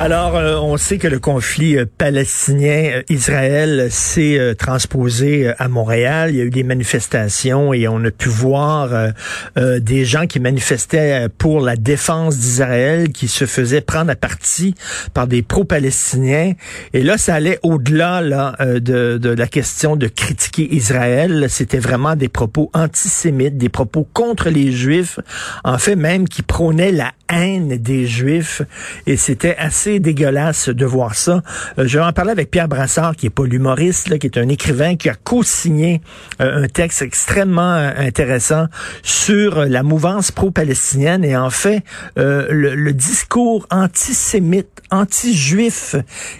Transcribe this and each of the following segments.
Alors, euh, on sait que le conflit euh, palestinien-Israël s'est euh, transposé à Montréal. Il y a eu des manifestations et on a pu voir des gens qui manifestaient pour la défense d'Israël, qui se faisaient prendre à partie par des pro-palestiniens. Et là, ça allait au-delà là, de, de la question de critiquer Israël. C'était vraiment des propos antisémites, des propos contre les Juifs, en fait même qui prônaient la haine des Juifs. Et c'était assez dégueulasse de voir ça. Euh, je vais en parler avec Pierre Brassard, qui est pas l'humoriste, qui est un écrivain qui a co-signé euh, un texte extrêmement euh, intéressant sur la mouvance pro-palestinienne et en fait le, le, discours antisémite, anti-juif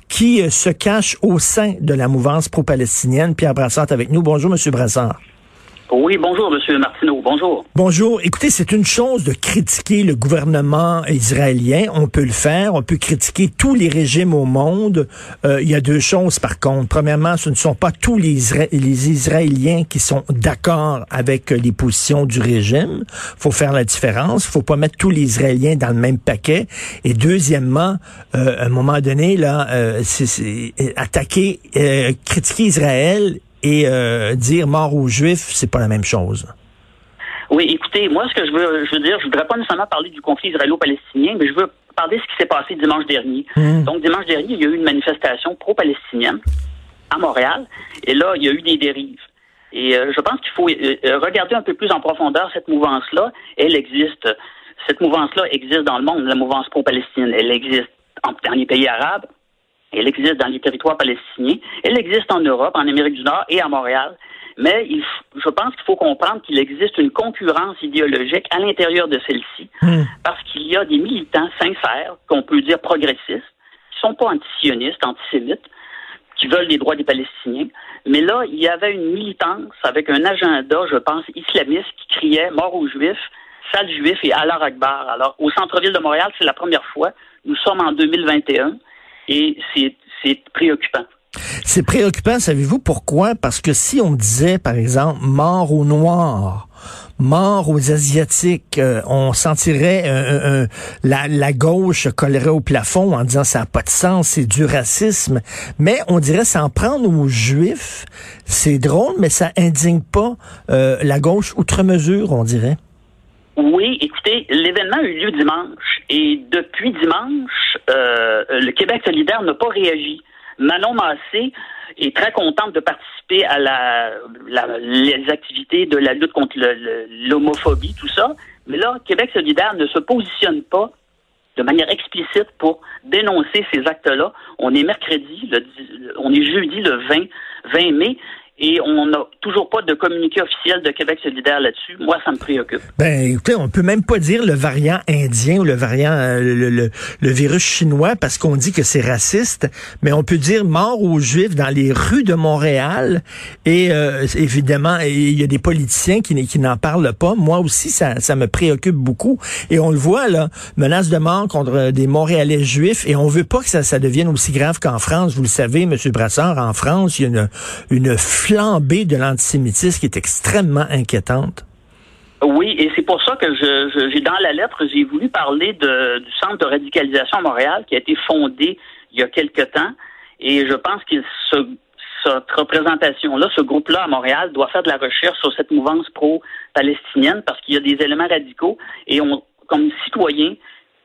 qui se cache au sein de la mouvance pro-palestinienne. Pierre Brassard est avec nous. Bonjour, Monsieur Brassard. Oui, bonjour, Monsieur Martineau. Bonjour. Bonjour. Écoutez, c'est une chose de critiquer le gouvernement israélien. On peut le faire. On peut critiquer tous les régimes au monde. Euh, il y a deux choses, par contre. Premièrement, ce ne sont pas tous les, Israéliens qui sont d'accord avec les positions du régime. faut faire la différence. faut pas mettre tous les Israéliens dans le même paquet. Et deuxièmement, euh, à un moment donné, là, euh, c'est attaquer, euh, critiquer Israël et euh, dire mort aux Juifs, c'est pas la même chose. Oui, écoutez, moi, ce que je veux, je veux dire, je voudrais pas nécessairement parler du conflit israélo-palestinien, mais je veux parler de ce qui s'est passé dimanche dernier. Hmm. Donc, dimanche dernier, il y a eu une manifestation pro-palestinienne à Montréal, et là, il y a eu des dérives. Et euh, je pense qu'il faut euh, regarder un peu plus en profondeur cette mouvance-là. Elle existe. Cette mouvance-là existe dans le monde, la mouvance pro-palestinienne. Elle existe dans les pays arabes, elle existe dans les territoires palestiniens. Elle existe en Europe, en Amérique du Nord et à Montréal. Mais il, je pense qu'il faut comprendre qu'il existe une concurrence idéologique à l'intérieur de celle-ci, hmm. parce qu'il y a des militants sincères, qu'on peut dire progressistes, qui sont pas antisionistes, antisémites, qui veulent les droits des Palestiniens. Mais là, il y avait une militance avec un agenda, je pense, islamiste qui criait mort aux Juifs, sale juif et Allah Akbar. Alors, au centre-ville de Montréal, c'est la première fois. Nous sommes en 2021 et c'est préoccupant. C'est préoccupant, savez-vous pourquoi? Parce que si on disait, par exemple, mort aux Noirs, mort aux Asiatiques, euh, on sentirait euh, la, la, gauche collerait au plafond en disant ça n'a pas de sens, c'est du racisme. Mais on dirait s'en prendre aux Juifs, c'est drôle, mais ça indigne pas euh, la gauche outre mesure, on dirait. Oui, écoutez, l'événement a eu lieu dimanche et depuis dimanche, euh, le Québec solidaire n'a pas réagi. Manon Massé est très contente de participer à la, les activités de la lutte contre l'homophobie, tout ça. Mais là, Québec solidaire ne se positionne pas de manière explicite pour dénoncer ces actes-là. On est mercredi, on est jeudi le 20, 20 mai, et on n'a toujours pas de communiqué officiel de Québec solidaire là-dessus. Moi, ça me préoccupe. Ben, écoutez, on peut même pas dire le variant indien ou le variant, euh, le, le, virus chinois parce qu'on dit que c'est raciste, mais on peut dire mort aux Juifs dans les rues de Montréal. Et euh, évidemment, il y a des politiciens qui, n'en parlent pas. Moi aussi, ça, me préoccupe beaucoup. Et on le voit là, menace de mort contre des Montréalais juifs. Et on veut pas que ça, devienne aussi grave qu'en France. Vous le savez, Monsieur Brassard, en France, il y a une, une flambée de l'antisémitisme qui est extrêmement inquiétante. Oui, et c'est pour ça que dans la lettre, j'ai voulu parler du centre de radicalisation à Montréal qui a été fondé il y a quelque temps. Et je pense que ce, cette représentation-là, ce groupe-là à Montréal doit faire de la recherche sur cette mouvance pro-palestinienne parce qu'il y a des éléments radicaux et comme citoyens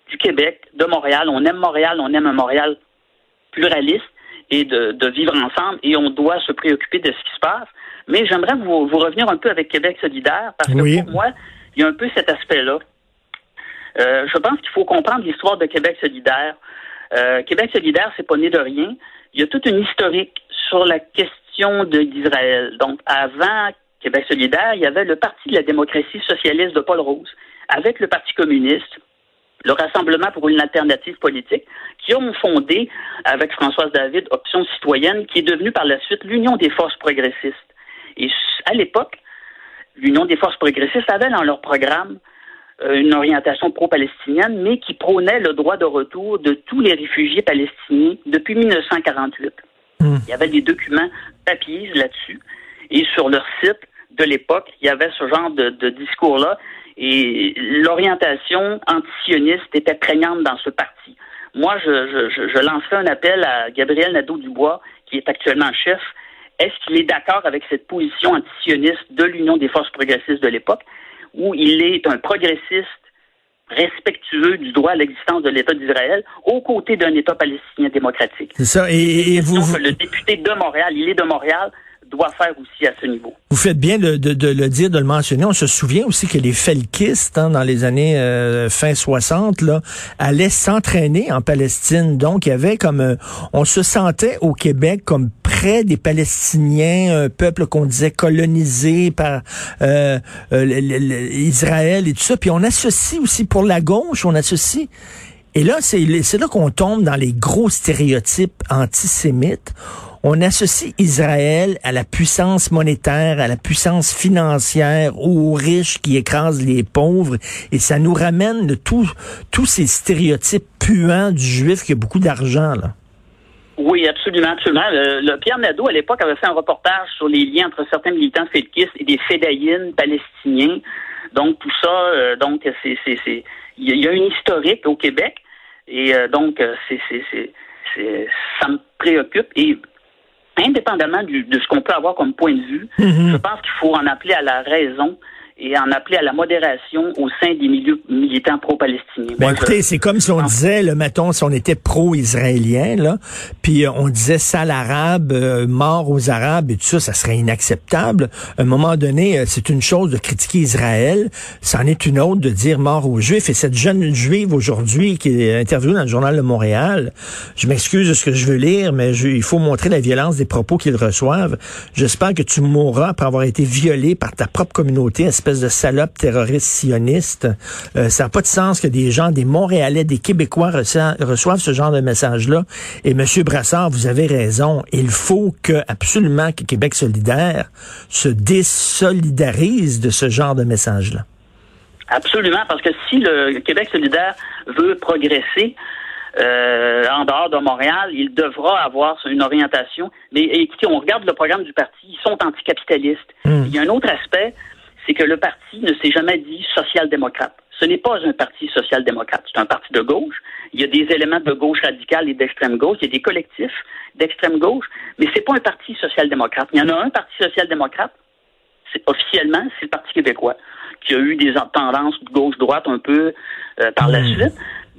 du Québec, de Montréal, on aime Montréal, on aime un Montréal pluraliste et de, vivre ensemble et on doit se préoccuper de ce qui se passe. Mais j'aimerais vous, revenir un peu avec Québec solidaire parce que pour moi, il y a un peu cet aspect-là. Euh, je pense qu'il faut comprendre l'histoire de Québec solidaire. Euh, Québec solidaire, c'est pas né de rien. Il y a toute une historique sur la question d'Israël. Donc, avant Québec solidaire, il y avait le Parti de la démocratie socialiste de Paul Rose, avec le Parti communiste, le Rassemblement pour une alternative politique, qui ont fondé, avec Françoise David, Option citoyenne, qui est devenue par la suite l'Union des forces progressistes. Et à l'époque, l'Union des forces progressistes avait dans leur programme euh, une orientation pro-palestinienne, mais qui prônait le droit de retour de tous les réfugiés palestiniens depuis 1948. Hmm. Il y avait des documents papiers là-dessus. Et sur leur site de l'époque, il y avait ce genre de, discours-là. Et l'orientation antisioniste était prégnante dans ce parti. Moi, je, je, je lancerai un appel à Gabriel Nadeau-Dubois, qui est actuellement chef. Est-ce qu'il est d'accord avec cette position antisioniste de l'Union des forces progressistes de l'époque, où il est un progressiste respectueux du droit à l'existence de l'État d'Israël aux côtés d'un État palestinien démocratique? C'est ça. Et, vous, le député de Montréal, il est de Montréal, doit faire aussi à ce niveau. Vous faites bien de, le dire, de le mentionner. On se souvient aussi que les felkistes, hein, dans les années euh, fin 60, là, allaient s'entraîner en Palestine. Donc, il y avait comme... Euh, on se sentait au Québec comme près des Palestiniens, un peuple qu'on disait colonisé par euh, Israël et tout ça. Puis on associe aussi, pour la gauche, on associe... Et là, c'est là qu'on tombe dans les gros stéréotypes antisémites on associe Israël à la puissance monétaire, à la puissance financière, aux riches qui écrasent les pauvres, et ça nous ramène de tous ces stéréotypes puants du juif qui a beaucoup d'argent, là. Oui, absolument, absolument. Le, Pierre Nadeau, à l'époque, avait fait un reportage sur les liens entre certains militants fédéquistes et des fédayines palestiniens. Donc, tout ça, euh, donc, c'est, c'est, il y a une historique au Québec. Et euh, donc, euh, c'est, c'est, c'est, ça me préoccupe. Et indépendamment de ce qu'on peut avoir comme point de vue, mhm. je pense qu'il faut en appeler à la raison et en appeler à la modération au sein des milieux militants pro-palestiniens. Ben écoutez, c'est comme si on disait, le mettons, si on était pro-israélien, là, puis euh, on disait sale arabe, euh, mort aux arabes et tout ça, ça serait inacceptable. À un moment donné, euh, c'est une chose de critiquer Israël, c'en est une autre de dire mort aux juifs. Et cette jeune juive aujourd'hui qui est interviewée dans le journal de Montréal, je m'excuse de ce que je veux lire, mais il faut montrer la violence des propos qu'ils reçoivent. J'espère que tu mourras après avoir été violé par ta propre communauté, de salope terroriste sioniste. Euh, ça n'a pas de sens que des gens, des Montréalais, des Québécois reçoivent ce genre de message-là. Et Monsieur Brassard, vous avez raison. Il faut que absolument que Québec solidaire se désolidarise de ce genre de message-là. Absolument, parce que si le Québec solidaire veut progresser, euh, en dehors de Montréal, il devra avoir une orientation. Mais écoutez, on regarde le programme du parti, ils sont anticapitalistes. Hmm. Il y a un autre aspect, c'est que le parti ne s'est jamais dit social-démocrate. Ce n'est pas un parti social-démocrate, c'est un parti de gauche. Il y a des éléments de gauche radicale et d'extrême gauche, il y a des collectifs d'extrême gauche, mais c'est pas un parti social-démocrate. Il y en a un parti social-démocrate, officiellement, c'est le Parti québécois, qui a eu des tendances de gauche-droite un peu euh, par la hmm. suite.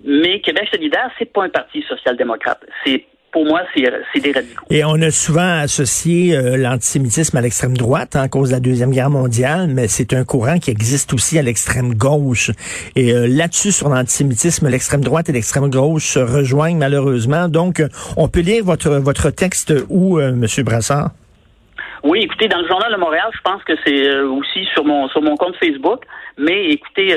Mais Québec solidaire, c'est pas un parti social-démocrate. C'est pour moi, c'est des radicaux. Et on a souvent associé euh, l'antisémitisme à l'extrême droite hein, à cause de la Deuxième Guerre mondiale, mais c'est un courant qui existe aussi à l'extrême gauche. Et euh, là-dessus, sur l'antisémitisme, l'extrême droite et l'extrême gauche se rejoignent malheureusement. Donc, euh, on peut lire votre, votre texte où, M. Brassard? Oui, écoutez, dans le journal de Montréal, je pense que c'est aussi sur mon sur mon compte Facebook. Mais écoutez,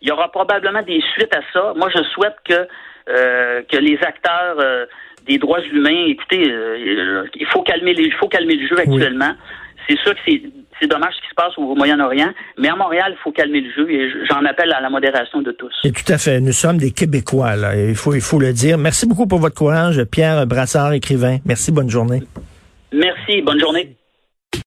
il y aura probablement des suites à ça. Moi, je souhaite que que les acteurs des droits humains, écoutez, euh, il faut calmer les, il faut calmer le jeu actuellement. C'est sûr que c'est dommage ce qui se passe au Moyen-Orient, mais à Montréal, il faut calmer le jeu et j'en appelle à la modération de tous. Et tout à fait. Nous sommes des Québécois, là. Il faut, il faut le dire. Merci beaucoup pour votre courage, Pierre Brassard, écrivain. Merci, bonne journée. Merci, bonne journée.